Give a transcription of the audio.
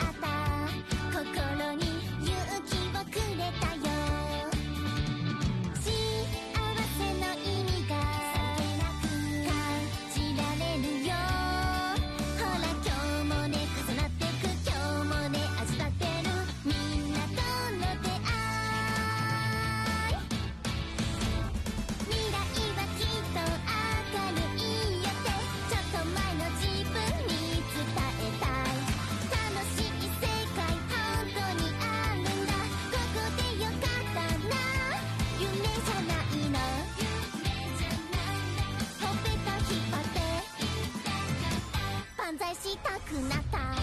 あった。したくなった